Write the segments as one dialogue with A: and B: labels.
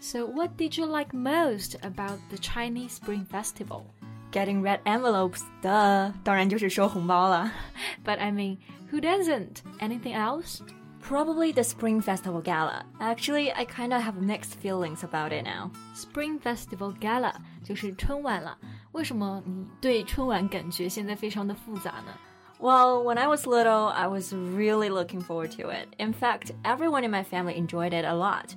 A: So what did you like most about the Chinese Spring Festival?
B: Getting red envelopes, duh，当然就是收红包了。
A: But I mean, who doesn't? Anything else?
B: Probably the Spring Festival Gala. Actually, I kind of have mixed feelings about it now.
A: Spring Festival Gala 就是春晚了。为什么你对春晚感觉现在非常的复杂呢？
B: Well, when I was little, I was really looking forward to it. In fact, everyone in my family enjoyed it a lot.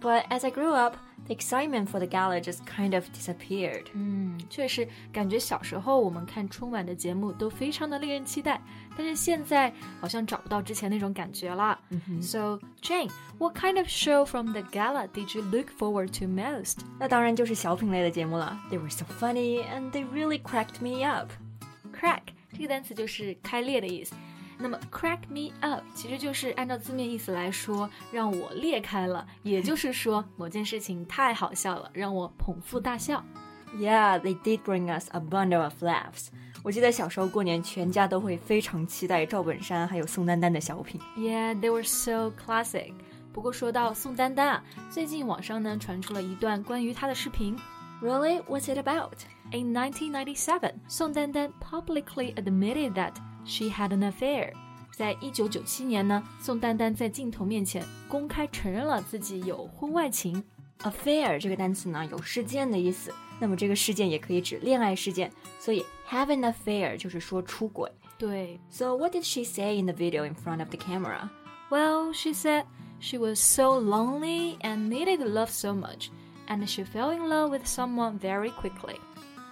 B: But as I grew up, the excitement for the gala just kind of disappeared.
A: 嗯，确实，感觉小时候我们看春晚的节目都非常的令人期待，但是现在好像找不到之前那种感觉了。So Jane, what kind of show from the gala did you look forward to most?
B: 那当然就是小品类的节目了。They were so funny and they really cracked me up.
A: Crack 这个单词就是开裂的意思。 那么 crack me up 其实就是按照字面意思来说，让我裂开了，也就是说某件事情太好笑了，让我捧腹大笑。
B: Yeah, they did bring us a bundle of laughs. 我记得小时候过年，全家都会非常期待赵本山还有宋丹丹的小品。
A: Yeah, they were so classic. 不过说到宋丹丹啊，最近网上呢传出了一段关于她的视频。
B: Really? What's it about?
A: In 1997, 宋丹丹 publicly admitted that she had an affair. 在一九九七年呢，宋丹丹在镜头面前公开承认了自己有婚外情。
B: Affair 这个单词呢有事件的意思，那么这个事件也可以指恋爱事件，所以 have an affair 就是说出轨。
A: 对
B: So what did she say in the video in front of the camera?
A: ，Well, she said she was so lonely and needed love so much, and she fell in love with someone very quickly.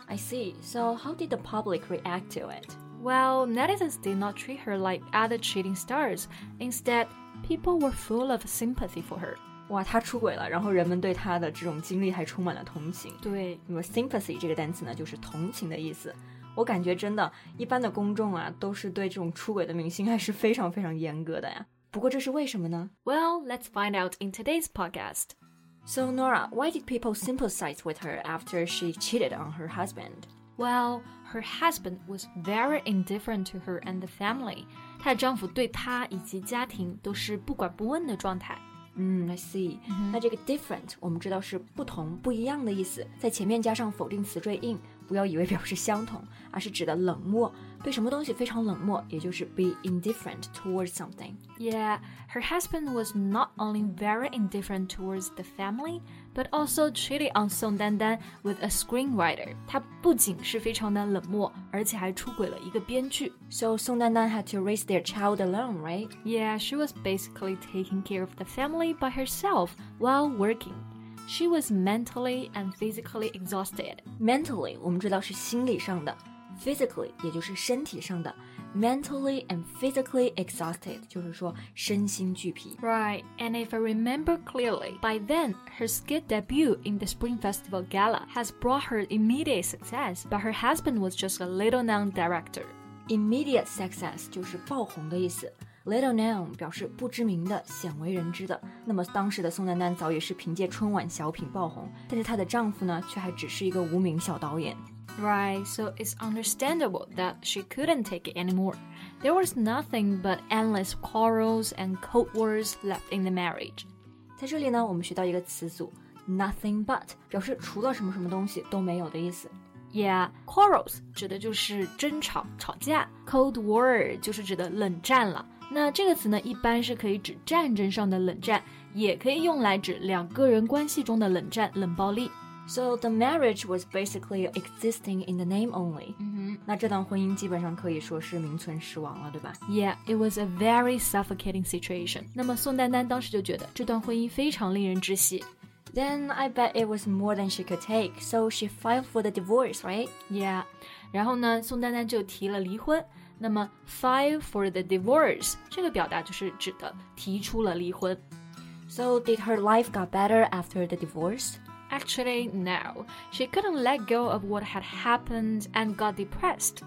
B: I see. So how did the public react to it?
A: Well, netizens did not treat her like other cheating stars. Instead, people were full of sympathy for her.
B: 哇，她出轨了，然后人们对她的这种经历还充满了同情。
A: 对，
B: 那么 sympathy 这个单词呢，就是同情的意思。我感觉真的，一般的公众啊，都是对这种出轨的明星还是非常非常严格的呀。不过这是为什么呢
A: ？Well, let's find out in today's podcast.
B: So, Norah, why did people sympathize with her after she cheated on her husband?
A: Well, her husband was very indifferent to her and the family. 她的丈夫对她以及家庭都是不管不问的状态。
B: 嗯，I see、那这个 different 我们知道是不同、不一样的意思，在前面加上否定词缀 in，不要以为表示相同，而是指的冷漠，对什么东西非常冷漠，也就是 be indifferent towards something。
A: Yeah, her husband was not only very indifferent towards the family, but also cheated on Song Dandan with a screenwriter. 他不仅是非常的冷漠，而且还出轨了一个编剧。
B: So Song Dandan had to raise their child alone, right?
A: Yeah, she was basically taking care of the family by herself while working. She was mentally and physically exhausted.
B: Mentally 我们知道是心理上的，physically 也就是身体上的 ，mentally and physically exhausted 就是说身心俱疲。
A: Right, and if I remember clearly, by then her skit debut in the Spring Festival Gala has brought her immediate success, but her husband was just a little known director.
B: Immediate success 就是爆红的意思。Little known 表示不知名的、鲜为人知的。那么当时的宋丹丹早已是凭借春晚小品爆红，但是她的丈夫呢，却还只是一个无名小导演。
A: Right, so it's understandable that she couldn't take it anymore. There was nothing but endless quarrels and cold words left in the marriage.
B: 在这里呢，我们学到一个词组 nothing but，表示除了什么什么东西都没有的意思。
A: Yeah, quarrels 指的就是争吵、吵架，Cold War 就是指的冷战了。那这个词呢，一般是可以指战争上的冷战，也可以用来指两个人关系中的冷战、冷暴力。
B: So the marriage was basically existing in the name only。
A: 嗯
B: 那这段婚姻基本上可以说是名存实亡了，对吧？
A: Yeah, it was a very suffocating situation. 那么宋丹丹当时就觉得这段婚姻非常令人窒息。
B: Then I bet it was more than she could take, so she filed for the divorce, right?
A: Yeah，然后呢，宋丹丹就提了离婚。那么 file for the divorce 这个表达就是指的提出了离婚。
B: So did her life got better after the divorce?
A: Actually, no. She couldn't let go of what had happened and got depressed.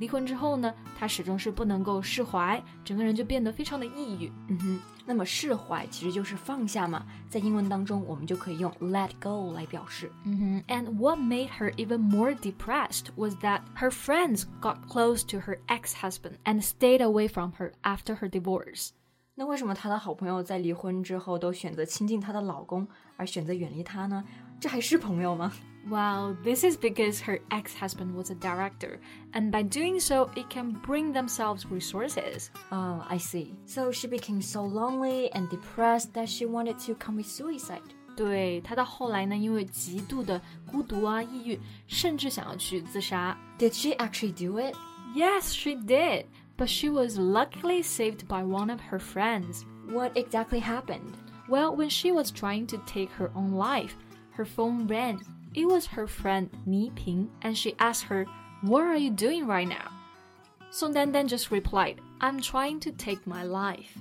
A: 离婚之后呢，她始终是不能够释怀，整个人就变得非常的抑郁。
B: 嗯哼，那么释怀其实就是放下嘛，在英文当中我们就可以用 let go 来表示。
A: 嗯哼，And what made her even more depressed was that her friends got close to her ex-husband and stayed away from her after her divorce.
B: 那为什么她的好朋友在离婚之后都选择亲近她的老公， 而选择远离她呢？这还是朋友吗？
A: Well, this is because her ex-husband was a director, and by doing so, it can bring themselves resources.
B: Oh, I see. So she became so lonely and depressed that she wanted to commit suicide.
A: 对，她到后来呢，因为极度的孤独啊、抑郁，甚至想要去自杀。
B: Did she actually do it?
A: Yes, she did but she was luckily saved by one of her friends.
B: What exactly happened?
A: Well, when she was trying to take her own life, her phone rang. It was her friend Ni Ping, and she asked her, What are you doing right now? Song Dandan just replied, I'm trying to take my life.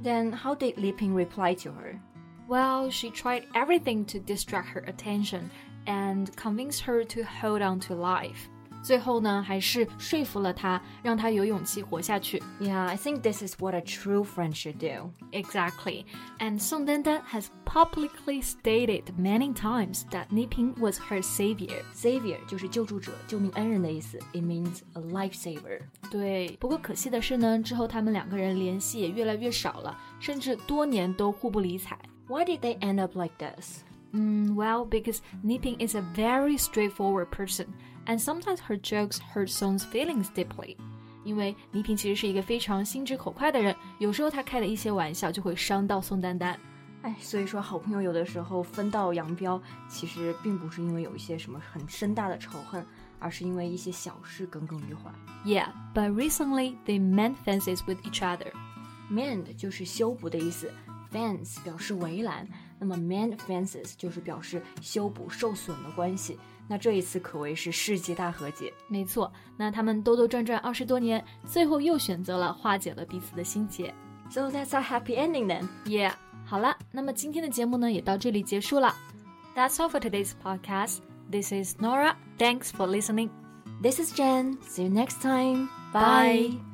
B: Then how did Ni Ping reply to her?
A: Well, she tried everything to distract her attention and convince her to hold on to life. 最后呢，还是说服了他，让他有勇气活下去。
B: Yeah, I think this is what a true friend should do.
A: Exactly. And Song Dandan has publicly stated many times that Ni Ping was her savior.
B: Savior 就是救助者、救命恩人的意思。It means a lifesaver.
A: 对，不过可惜的是呢，之后他们两个人联系也越来越少了，甚至多年都互不理睬。
B: Why did they end up like this?
A: Mm, well, because Ni Ping is a very straightforward person and sometimes her jokes hurt Song's feelings deeply. 因为倪萍其实是一个非常心直口快的人，有时候她开的一些玩笑就会伤到宋丹丹。
B: 哎，所以说好朋友有的时候分道扬镳，其实并不是因为有一些什么很深大的仇恨，而是因为一些小事耿耿于怀。
A: Yeah, but recently they mend fences with each other.
B: Mend 就是修补的意思，fence 表示围栏，那么 mend fences 就是表示修补受损的关系。 那这一次可谓是世纪大和解。
A: 没错，那他们兜兜转转二十多年，最后又选择了化解了彼此的心结。
B: So that's a happy ending then.
A: Yeah. 好了，那么今天的节目呢也到这里结束了。That's all for today's podcast. This is Norah. Thanks for listening.
B: This is Jen. See you next time. Bye. Bye.